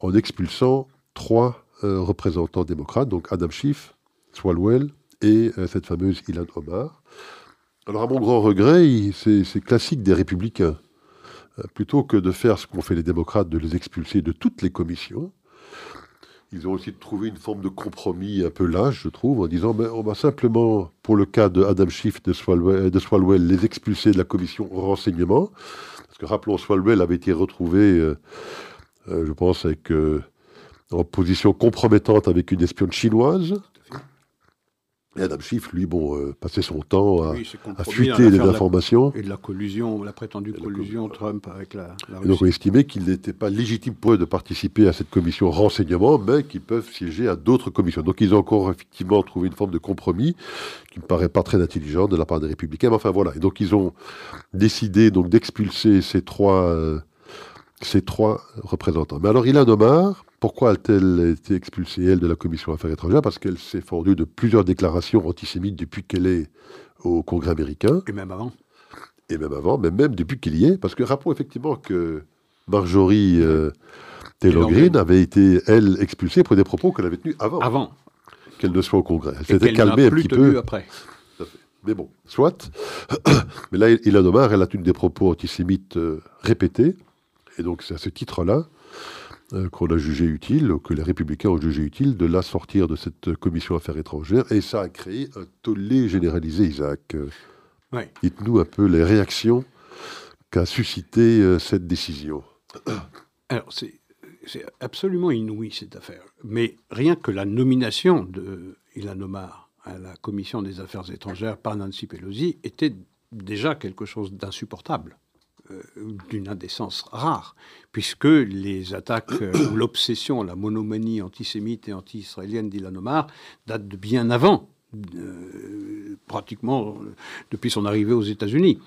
en expulsant trois euh, représentants démocrates, donc Adam Schiff, Swalwell et euh, cette fameuse Ilan Omar. Alors à mon grand regret, c'est classique des républicains. Euh, plutôt que de faire ce qu'ont fait les démocrates, de les expulser de toutes les commissions, ils ont aussi trouvé une forme de compromis un peu lâche, je trouve, en disant ben, on va simplement, pour le cas de Adam Schiff de Swalwell, de Swalwell, les expulser de la commission renseignement. Parce que rappelons, Swalwell avait été retrouvé, euh, je pense, avec, en position compromettante avec une espionne chinoise. Et Adam Schiff, lui, bon, euh, passait son temps à, fuiter des informations. et de la collusion, la prétendue collusion Trump avec la, Russie. Et donc on estimait qu'il n'était pas légitime pour eux de participer à cette commission renseignement, mais qu'ils peuvent siéger à d'autres commissions. Donc ils ont encore effectivement trouvé une forme de compromis qui me paraît pas très intelligent de la part des républicains. Mais enfin voilà. Et donc ils ont décidé donc d'expulser ces trois, euh, ces trois représentants. Mais alors il a Omar, pourquoi a-t-elle été expulsée, elle, de la Commission Affaires étrangères? Parce qu'elle s'est fondue de plusieurs déclarations antisémites depuis qu'elle est au Congrès américain. Et même avant. Et même avant, mais même depuis qu'il y est. Parce que rappelons effectivement que Marjorie euh, Taylor Greene avait été, elle, expulsée pour des propos qu'elle avait tenus avant. Avant. Qu'elle ne soit au Congrès. Elle s'était calmée un petit peu. après. Mais bon, soit. Mais là, Ilan Omar, elle a tenu des propos antisémites euh, répétés. Et donc, c'est à ce titre-là euh, qu'on a jugé utile, que les républicains ont jugé utile de la sortir de cette commission affaires étrangères, et ça a créé un tollé généralisé, Isaac. Dites-nous un peu les réactions qu'a suscité euh, cette décision. Alors, c'est c'est absolument inouï cette affaire. Mais rien que la nomination de Ilan Omar à la commission des affaires étrangères par Nancy Pelosi était déjà quelque chose d'insupportable. Euh, d'une indécence rare, puisque les attaques euh, ou l'obsession, la monomanie antisémite et anti-israélienne d'Ilan Omar datent de bien avant, euh, pratiquement depuis son arrivée aux États-Unis.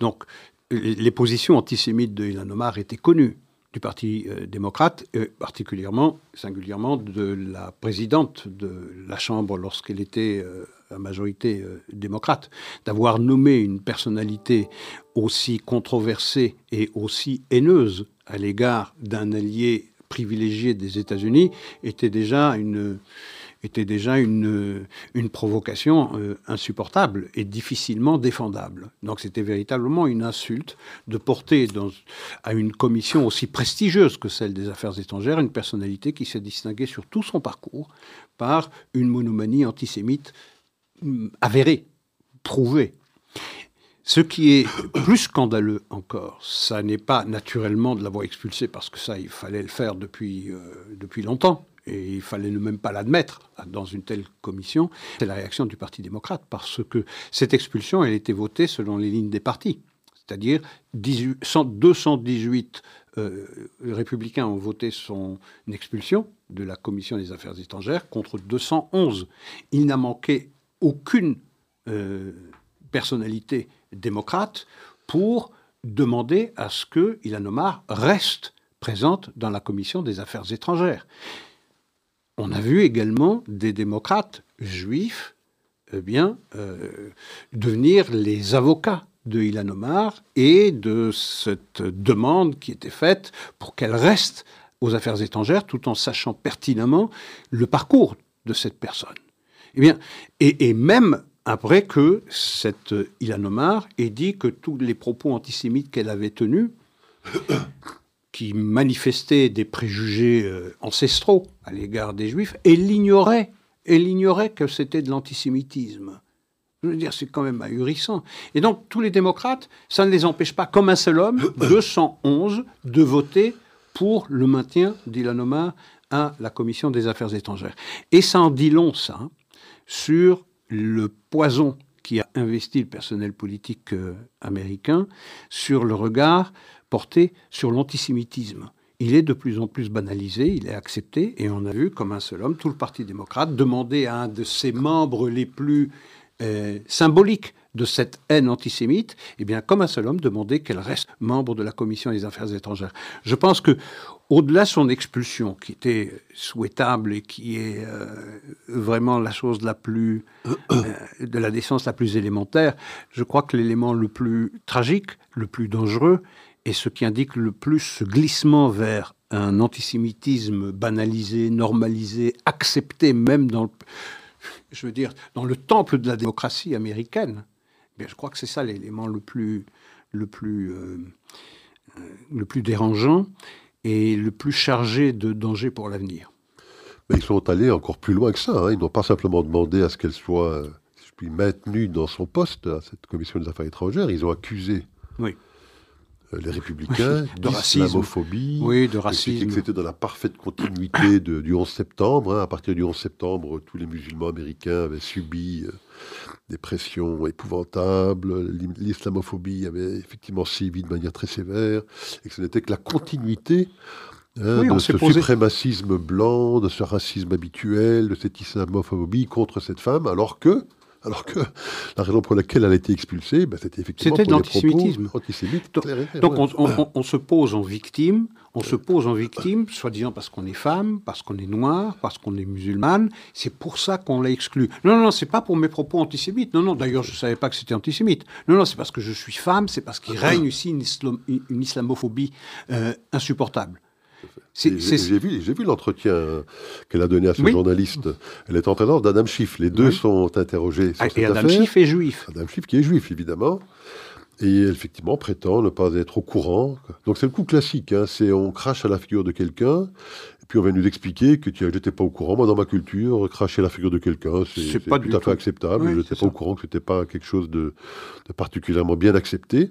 Donc, les positions antisémites de Omar étaient connues du Parti démocrate, particulièrement, singulièrement de la présidente de la Chambre lorsqu'elle était la majorité euh, démocrate, d'avoir nommé une personnalité aussi controversée et aussi haineuse à l'égard d'un allié privilégié des États-Unis était déjà une était déjà une, une provocation euh, insupportable et difficilement défendable. Donc c'était véritablement une insulte de porter à une commission aussi prestigieuse que celle des affaires étrangères une personnalité qui s'est distinguée sur tout son parcours par une monomanie antisémite avéré, prouvé. Ce qui est plus scandaleux encore, ça n'est pas naturellement de l'avoir expulsé, parce que ça, il fallait le faire depuis, euh, depuis longtemps, et il fallait ne même pas l'admettre dans une telle commission, c'est la réaction du Parti démocrate, parce que cette expulsion, elle était votée selon les lignes des partis. C'est-à-dire 218 euh, républicains ont voté son expulsion de la commission des affaires étrangères contre 211. Il n'a manqué aucune euh, personnalité démocrate pour demander à ce que Ilan Omar reste présente dans la commission des affaires étrangères. On a vu également des démocrates juifs eh euh, devenir les avocats de Ilan Omar et de cette demande qui était faite pour qu'elle reste aux affaires étrangères tout en sachant pertinemment le parcours de cette personne. Eh bien, et, même après que cette Ilan Omar ait dit que tous les propos antisémites qu'elle avait tenus, qui manifestaient des préjugés euh, ancestraux à l'égard des Juifs, elle ignorait, elle ignorait que c'était de l'antisémitisme. Je veux dire, c'est quand même ahurissant. Et donc, tous les démocrates, ça ne les empêche pas, comme un seul homme, 211, de voter pour le maintien d'Ilan Omar à la Commission des Affaires étrangères. Et ça en dit long, ça. Hein sur le poison qui a investi le personnel politique euh, américain, sur le regard porté sur l'antisémitisme. Il est de plus en plus banalisé, il est accepté, et on a vu comme un seul homme, tout le Parti démocrate, demander à un de ses membres les plus euh, symboliques de cette haine antisémite, eh bien, comme un seul homme, demander qu'elle reste membre de la Commission des Affaires étrangères. Je pense que, au-delà de son expulsion, qui était souhaitable et qui est euh, vraiment la chose la plus, euh, de la décence la plus élémentaire, je crois que l'élément le plus tragique, le plus dangereux, et ce qui indique le plus ce glissement vers un antisémitisme banalisé, normalisé, accepté même dans le, je veux dire, dans le temple de la démocratie américaine, je crois que c'est ça l'élément le plus, le, plus, euh, euh, le plus dérangeant et le plus chargé de danger pour l'avenir. Mais ils sont allés encore plus loin que ça. Hein. Ils n'ont pas simplement demandé à ce qu'elle soit, si je puis, maintenue dans son poste à cette commission des affaires étrangères. Ils ont accusé oui. Euh, les républicains de d'islamophobie, oui, de racisme. que c'était dans la parfaite continuité du 11 septembre. Hein. À partir du 11 septembre, tous les musulmans américains avaient subi euh, des pressions épouvantables. L'islamophobie avait effectivement sévi de manière très sévère, et que ce n'était que la continuité hein, de ce suprémacisme blanc, de ce racisme habituel, de cette islamophobie contre cette femme, alors que alors que la raison pour laquelle elle a été expulsée, ben, c'était effectivement c'était l'antisémitisme. Donc, on, se pose en victime, on se pose en victime, soi-disant parce qu'on est femme, parce qu'on est noir, parce qu'on est musulmane. C'est pour ça qu'on l'a exclu. Non, non, non, c'est pas pour mes propos antisémites. Non, non, d'ailleurs, je savais pas que c'était antisémite. Non, non, c'est parce que je suis femme, c'est parce qu'il règne ici une, islamophobie euh, insupportable. J'ai vu, vu l'entretien qu'elle a donné à ce journaliste. Elle est entraînante d'Adam Schiff. Les deux sont interrogés sur ah, et Adam Schiff est juif. Adam Schiff qui est juif, évidemment. Et effectivement, prétend ne pas être au courant. Donc c'est le coup classique. Hein. C'est on crache à la figure de quelqu'un, puis on vient nous expliquer que tu n'étais pas au courant. Moi, dans ma culture, cracher la figure de quelqu'un, c'est tout à fait tout. acceptable. Oui, je n'étais pas au courant que c'était pas quelque chose de, de particulièrement bien accepté.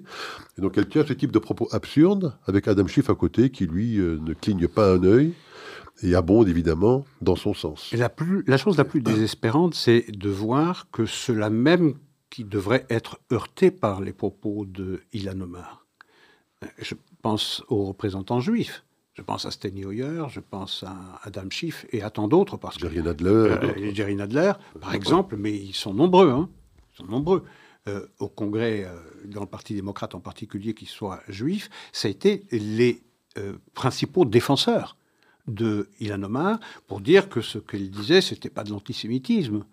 Et donc, elle tient ce type de propos absurdes avec Adam Schiff à côté qui, lui, euh, ne cligne pas un œil et abonde évidemment dans son sens. Et la, plus, la chose la plus désespérante, c'est de voir que ceux-là même qui devraient être heurtés par les propos de Ilan Omar. Euh, Je pense aux représentants juifs. Je pense à Steny Hoyer, je pense à Adam Schiff et à tant d'autres, parce que Jerry Nadler. Euh, et Jerry Nadler, par exemple, mais ils sont nombreux. Hein. Ils sont nombreux. Euh, au Congrès, euh, dans le Parti démocrate en particulier, qui soit juif, ça a été les euh, principaux défenseurs de Ilan Omar pour dire que ce qu'il disait, c'était pas de l'antisémitisme,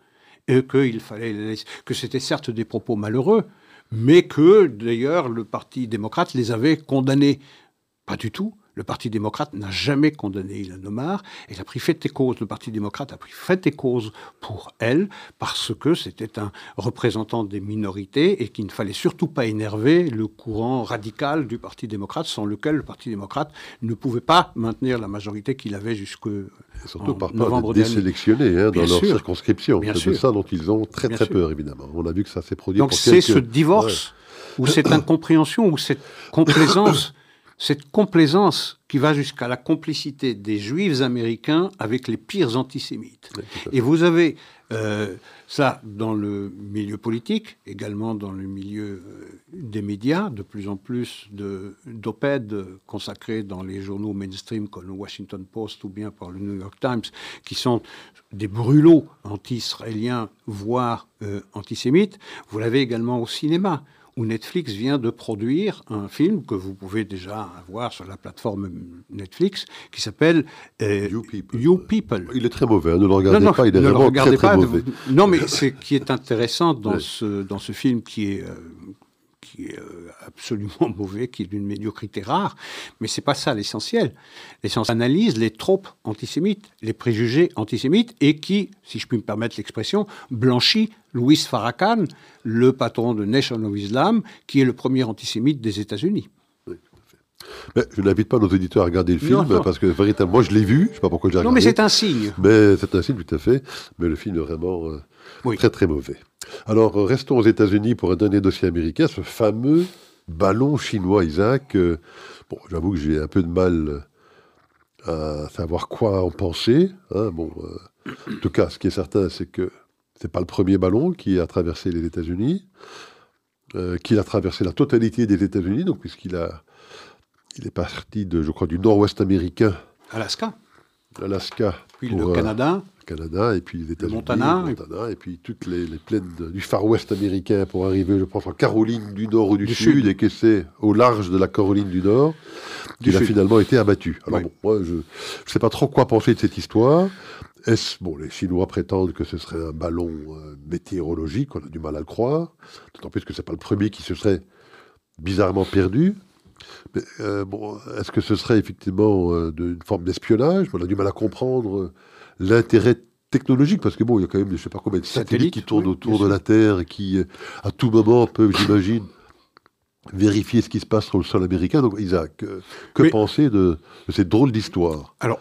et qu'il fallait laisser- que c'était certes des propos malheureux, mais que d'ailleurs le Parti démocrate les avait condamnés. Pas du tout. Le Parti démocrate n'a jamais condamné Ilan Omar. Il a pris fait et cause. Le Parti démocrate a pris fait et cause pour elle parce que c'était un représentant des minorités et qu'il ne fallait surtout pas énerver le courant radical du Parti démocrate sans lequel le Parti démocrate ne pouvait pas maintenir la majorité qu'il avait jusque surtout en par peur dernier. désélectionnés hein, dans Bien leur sûr. circonscription. C'est de sûr. ça dont ils ont très Bien très sûr. peur, évidemment. On a vu que ça s'est produit Donc c'est quelques... ce divorce ou cette incompréhension ou cette complaisance, cette complaisance qui va jusqu'à la complicité des juifs américains avec les pires antisémites. Et vous avez euh, ça dans le milieu politique, également dans le milieu euh, des médias, de plus en plus de- d'op-ed consacrés dans les journaux mainstream comme le Washington Post ou bien par le New York Times, qui sont des brûlots anti-israéliens, voire euh, antisémites. Vous l'avez également au cinéma où Netflix vient de produire un film que vous pouvez déjà avoir sur la plateforme Netflix, qui s'appelle euh, You People. You People. Il est très mauvais, hein, ne le regardez pas, il est ne le vraiment regardez très très mauvais. Non, mais ce qui est intéressant dans, Ouais. ce, dans ce film qui est, euh, qui est euh, absolument mauvais, qui est d'une médiocrité rare, mais c'est pas ça l'essentiel. L'essentiel analyse les tropes antisémites, les préjugés antisémites, et qui, si je puis me permettre l'expression, blanchit Louis Farrakhan, le patron de Nation of Islam, qui est le premier antisémite des États-Unis. Mais je n'invite pas nos auditeurs à regarder le film, Non, non. parce que véritablement, moi je l'ai vu, je ne sais pas pourquoi j'ai Non, regardé. mais c'est un signe. Mais c'est un signe, tout à fait. Mais le film est vraiment euh, Oui. très très mauvais. Alors, euh, restons aux États-Unis pour un dernier dossier américain, ce fameux ballon chinois, Isaac. euh, bon, j'avoue que j'ai un peu de mal euh, à savoir quoi en penser. hein. Bon, euh, en tout cas, ce qui est certain, c'est que c'est pas le premier ballon qui a traversé les États-Unis, euh, qu'il a traversé la totalité des États-Unis, donc puisqu'il a, il est parti de, je crois, du Nord-Ouest américain, Alaska, l'Alaska, puis pour, le Canada, Canada, et puis les États-Unis, Montana, et puis toutes les, les plaines de- du Far West américain pour arriver, je pense, en Caroline du Nord ou du, Du Sud, et que c'est au large de la Caroline du Nord qu'il a finalement été abattu. Alors Oui. bon, moi, je ne sais pas trop quoi penser de cette histoire. Est-ce, bon, les Chinois prétendent que ce serait un ballon euh, météorologique, on a du mal à le croire, d'autant plus que c'est pas le premier qui se serait bizarrement perdu. Mais, euh, bon, est-ce que ce serait effectivement euh, de- une forme d'espionnage? On a du mal à comprendre l'intérêt technologique, parce que bon, il y a quand même, je sais pas combien de satellites, Satellites, qui tournent oui, autour de la Terre et qui, euh, à tout moment, peuvent, j'imagine, vérifier ce qui se passe sur le sol américain. Donc, Isaac, euh, que Mais- penser de, de cette drôle d'histoire? Alors,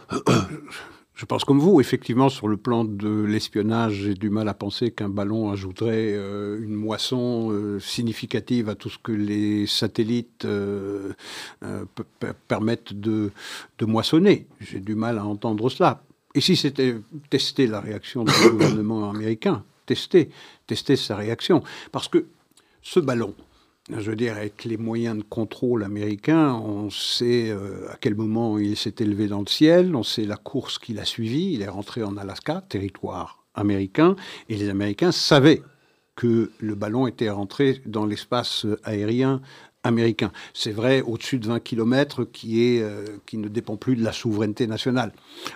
je pense comme vous, effectivement, sur le plan de l'espionnage, j'ai du mal à penser qu'un ballon ajouterait euh, une moisson euh, significative à tout ce que les satellites euh, pe- pe- permettent de, de moissonner. J'ai du mal à entendre cela. Et si c'était tester la réaction du gouvernement américain, tester, tester sa réaction. Parce que ce ballon, je veux dire, avec les moyens de contrôle américains, on sait euh, à quel moment il s'est élevé dans le ciel, on sait la course qu'il a suivie, il est rentré en Alaska, territoire américain, et les Américains savaient que le ballon était rentré dans l'espace aérien américain. C'est vrai au-dessus de 20 km qui, est, euh, qui ne dépend plus de la souveraineté nationale,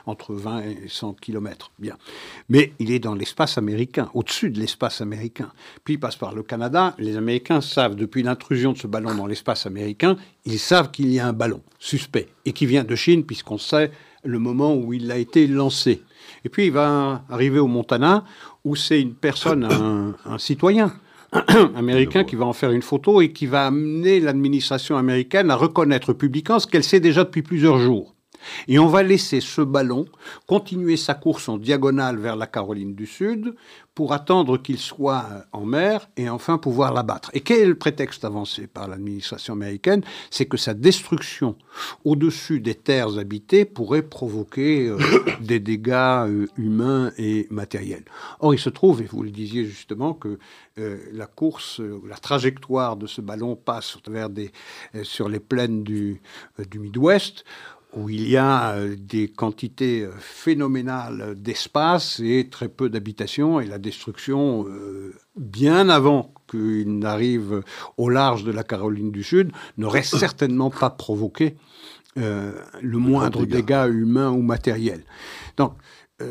entre 20 et 100 km. Bien. Mais il est dans l'espace américain, au-dessus de l'espace américain. Puis il passe par le Canada. Les Américains savent, depuis l'intrusion de ce ballon dans l'espace américain, ils savent qu'il y a un ballon suspect et qui vient de Chine, puisqu'on sait le moment où il a été lancé. Et puis il va arriver au Montana, où c'est une personne, un, un citoyen américain qui va en faire une photo et qui va amener l'administration américaine à reconnaître publiquement ce qu'elle sait déjà depuis plusieurs jours. Et on va laisser ce ballon continuer sa course en diagonale vers la Caroline du Sud pour attendre qu'il soit en mer et enfin pouvoir l'abattre. Et quel est le prétexte avancé par l'administration américaine? C'est que sa destruction au-dessus des terres habitées pourrait provoquer euh, des dégâts euh, humains et matériels. Or, il se trouve, et vous le disiez justement, que euh, la course, la trajectoire de ce ballon passe sur les plaines du Midwest où il y a euh, des quantités euh, phénoménales d'espace et très peu d'habitations et la destruction euh, bien avant qu'il n'arrive au large de la Caroline du Sud n'aurait certainement pas provoqué le moindre dégât humain ou matériel. Donc,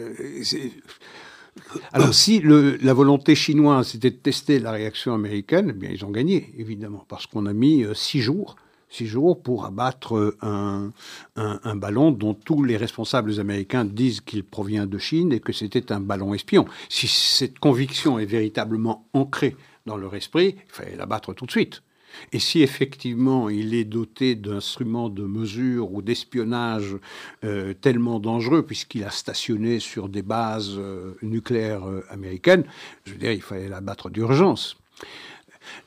alors, si la volonté chinoise c'était de tester la réaction américaine, eh bien, ils ont gagné, évidemment, parce qu'on a mis six jours six jours pour abattre un, un, ballon dont tous les responsables américains disent qu'il provient de Chine et que c'était un ballon espion. Si cette conviction est véritablement ancrée dans leur esprit, il fallait l'abattre tout de suite. Et si effectivement il est doté d'instruments de mesure ou d'espionnage euh, tellement dangereux, puisqu'il a stationné sur des bases euh, nucléaires euh, américaines, je veux dire, il fallait l'abattre d'urgence.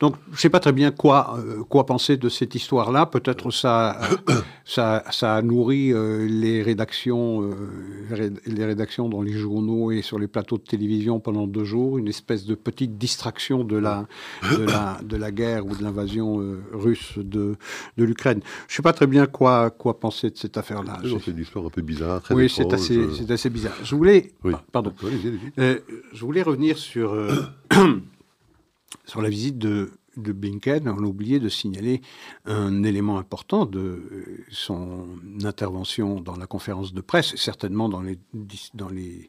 Donc, je ne sais pas très bien quoi, euh, quoi penser de cette histoire-là. Peut-être ça, ça, ça a nourri euh, les, rédactions, euh, les rédactions dans les journaux et sur les plateaux de télévision pendant deux jours, une espèce de petite distraction de la, de la, de la guerre ou de l'invasion russe de, de l'Ukraine. Je ne sais pas très bien quoi, quoi penser de cette affaire-là. C'est une histoire un peu bizarre. Très oui, c'est assez, assez, bizarre. Je voulais, pardon, je voulais revenir sur sur la visite de, de Blinken, on a oublié de signaler un élément important de euh, son intervention dans la conférence de presse, certainement dans les, dans les,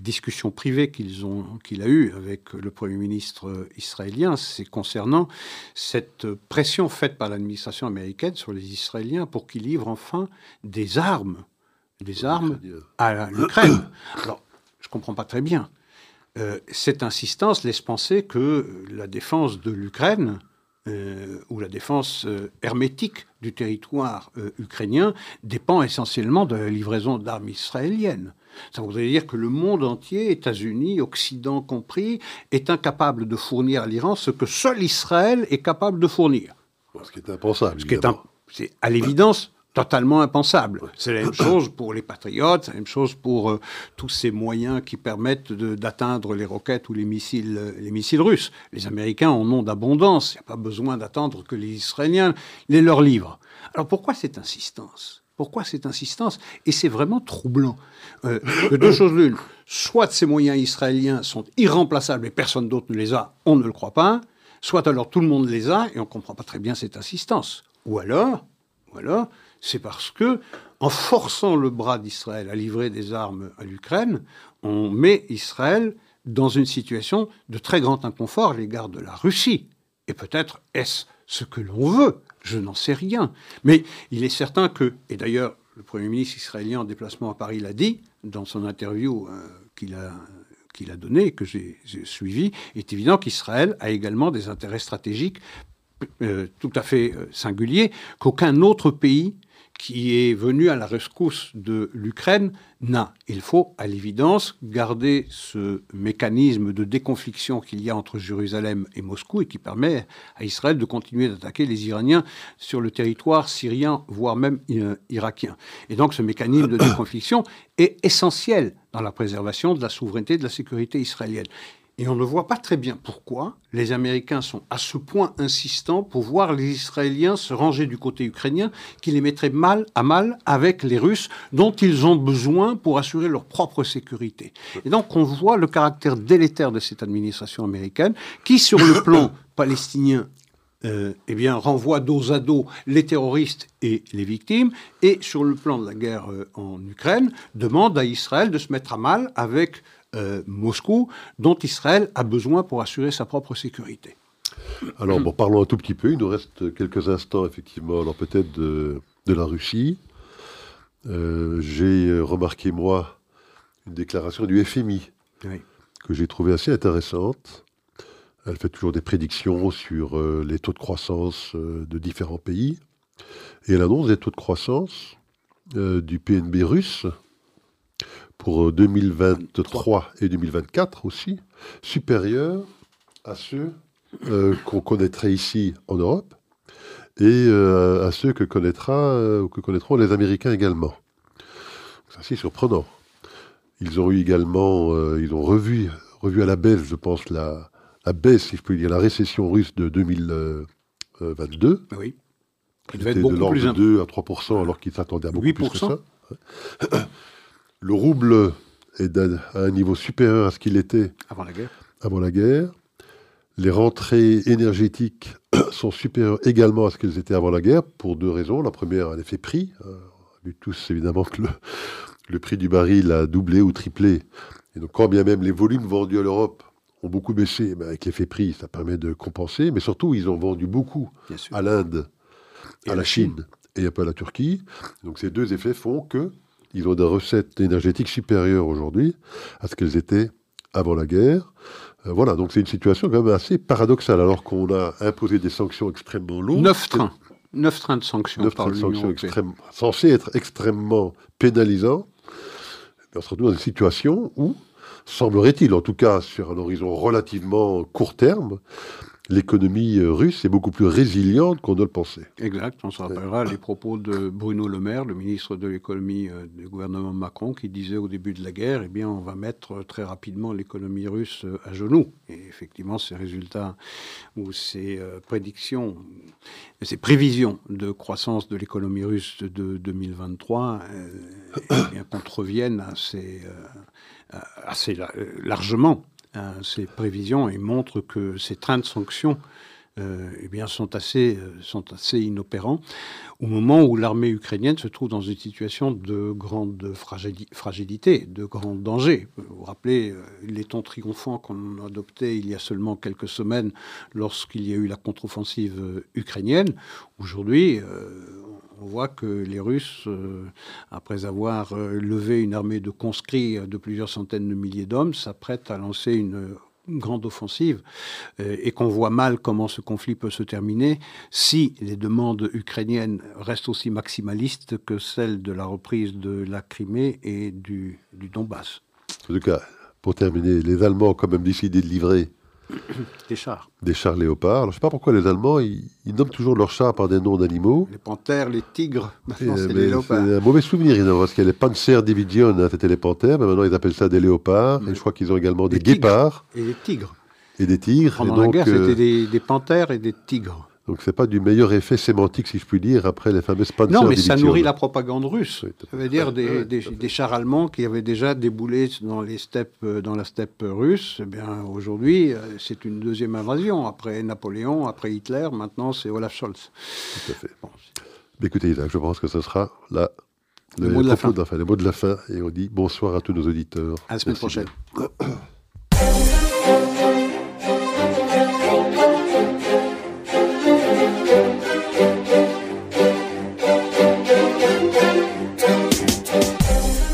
discussions privées qu'il a eues avec le Premier ministre israélien, c'est concernant cette pression faite par l'administration américaine sur les Israéliens pour qu'ils livrent enfin des armes, des armes à l'Ukraine. Alors, je ne comprends pas très bien. Euh, cette insistance laisse penser que la défense de l'Ukraine, euh, ou la défense euh, hermétique du territoire ukrainien, dépend essentiellement de la livraison d'armes israéliennes. Ça voudrait dire que le monde entier, États-Unis, Occident compris, est incapable de fournir à l'Iran ce que seul Israël est capable de fournir. Ce qui est impensable. Ce qui est, c'est à l'évidence totalement impensable. C'est la même chose pour les patriotes, c'est la même chose pour euh, tous ces moyens qui permettent d'atteindre les roquettes ou les missiles, euh, les missiles russes. Les Américains en ont d'abondance, il n'y a pas besoin d'attendre que les Israéliens les leur livrent. Alors pourquoi cette insistance? Pourquoi cette insistance? Et c'est vraiment troublant. Euh, de deux choses l'une, soit ces moyens israéliens sont irremplaçables et personne d'autre ne les a, on ne le croit pas, soit alors tout le monde les a et on ne comprend pas très bien cette insistance. Ou alors, ou alors c'est parce que, en forçant le bras d'Israël à livrer des armes à l'Ukraine, on met Israël dans une situation de très grand inconfort à l'égard de la Russie. Et peut-être est-ce ce que l'on veut, je n'en sais rien. Mais il est certain que, et d'ailleurs le Premier ministre israélien en déplacement à Paris l'a dit dans son interview euh, qu'il a qu'il a donné, que j'ai suivi, il est évident qu'Israël a également des intérêts stratégiques euh, tout à fait euh, singuliers qu'aucun autre pays qui est venu à la rescousse de l'Ukraine n'a. Il faut, à l'évidence, garder ce mécanisme de déconfliction qu'il y a entre Jérusalem et Moscou et qui permet à Israël de continuer d'attaquer les Iraniens sur le territoire syrien, voire même euh, irakien. Et donc ce mécanisme de déconfliction est essentiel dans la préservation de la souveraineté et de la sécurité israélienne. Et on ne voit pas très bien pourquoi les Américains sont à ce point insistants pour voir les Israéliens se ranger du côté ukrainien, qui les mettrait mal à mal avec les Russes, dont ils ont besoin pour assurer leur propre sécurité. Et donc on voit le caractère délétère de cette administration américaine, qui sur le plan palestinien euh, eh bien, renvoie dos à dos les terroristes et les victimes, et sur le plan de la guerre euh, en Ukraine, demande à Israël de se mettre à mal avec euh, Moscou, dont Israël a besoin pour assurer sa propre sécurité. Alors, bon, parlons un tout petit peu. Il nous reste quelques instants, effectivement, alors peut-être de, la Russie. Euh, j'ai remarqué, moi, une déclaration du FMI que j'ai trouvée assez intéressante. Elle fait toujours des prédictions sur euh, les taux de croissance de différents pays. Et elle annonce des taux de croissance du PNB russe pour 2023 et 2024 aussi, supérieurs à ceux euh, qu'on connaîtrait ici en Europe et euh, à ceux que, connaîtra, ou que connaîtront les Américains également. C'est assez surprenant. Ils ont eu également, ils ont revu, revu à la baisse, je pense, la, la baisse, si je peux dire, la récession russe de 2022. Oui. Il devait être beaucoup de l'ordre de 2 à 3% alors qu'ils s'attendaient à beaucoup 8%. plus que ça. Le rouble est à un niveau supérieur à ce qu'il était avant la guerre. Avant la guerre. Les rentrées énergétiques sont supérieures également à ce qu'elles étaient avant la guerre pour deux raisons. La première, un effet prix. On a vu tous évidemment que le, le prix du baril a doublé ou triplé. Et donc, quand bien même les volumes vendus à l'Europe ont beaucoup baissé, ben, avec l'effet prix, ça permet de compenser. Mais surtout, ils ont vendu beaucoup à l'Inde, à la Chine, et un peu à la Turquie. Donc, ces deux effets font que ils ont des recettes énergétiques supérieures aujourd'hui à ce qu'elles étaient avant la guerre. Euh, voilà, donc c'est une situation quand même assez paradoxale, alors qu'on a imposé des sanctions extrêmement lourdes. Neuf trains. Neuf trains de sanctions Neuf trains de sanctions censés être extrêmement pénalisants. on se retrouve dans une situation où, semblerait-il, en tout cas sur un horizon relativement court terme, l'économie euh, russe est beaucoup plus résiliente qu'on ne le pensait. Exact, on se rappellera les propos de Bruno Le Maire, le ministre de l'économie euh, du gouvernement Macron, qui disait au début de la guerre, eh bien, on va mettre très rapidement l'économie russe euh, à genoux. Et effectivement, ces résultats ou ces prédictions, ces prévisions de croissance de l'économie russe de 2023 eh bien, contreviennent assez largement ces prévisions et montrent que ces trains de sanctions euh, eh bien, sont, assez, euh, sont assez inopérants au moment où l'armée ukrainienne se trouve dans une situation de grande fragilité, de grand danger. Vous vous rappelez euh, les tons triomphants qu'on a adoptés il y a seulement quelques semaines lorsqu'il y a eu la contre-offensive ukrainienne. Aujourd'hui, on voit que les Russes, euh, après avoir euh, levé une armée de conscrits de plusieurs centaines de milliers d'hommes, s'apprêtent à lancer une, grande offensive euh, et qu'on voit mal comment ce conflit peut se terminer si les demandes ukrainiennes restent aussi maximalistes que celles de la reprise de la Crimée et du, du Donbass. En tout cas, pour terminer, les Allemands ont quand même décidé de livrer des chars. Des chars léopards. je ne sais pas pourquoi les Allemands, ils, nomment toujours leurs chars par des noms d'animaux. Les panthères, les tigres, maintenant c'est les léopards. C'est un mauvais souvenir, parce qu'il y a les Panzer Division, hein, c'était les panthères, mais maintenant ils appellent ça des léopards. Et je crois qu'ils ont également des, guépards. Et des tigres. Et des tigres. Pendant la guerre, euh, c'était des, des panthères et des tigres. Donc c'est pas du meilleur effet sémantique, si je puis dire, après les fameuses Panzer Non, mais ça nourrit la propagande russe. ça veut dire des, des, chars allemands qui avaient déjà déboulé dans, les steppes, euh, dans la steppe russe. Eh bien, aujourd'hui, euh, c'est une deuxième invasion. Après Napoléon, après Hitler, maintenant c'est Olaf Scholz. Tout à fait. écoutez, Isaac, je pense que ce sera là le, mot de la fin. Le mot de la fin. Et on dit bonsoir à tous nos auditeurs. À la semaine prochaine.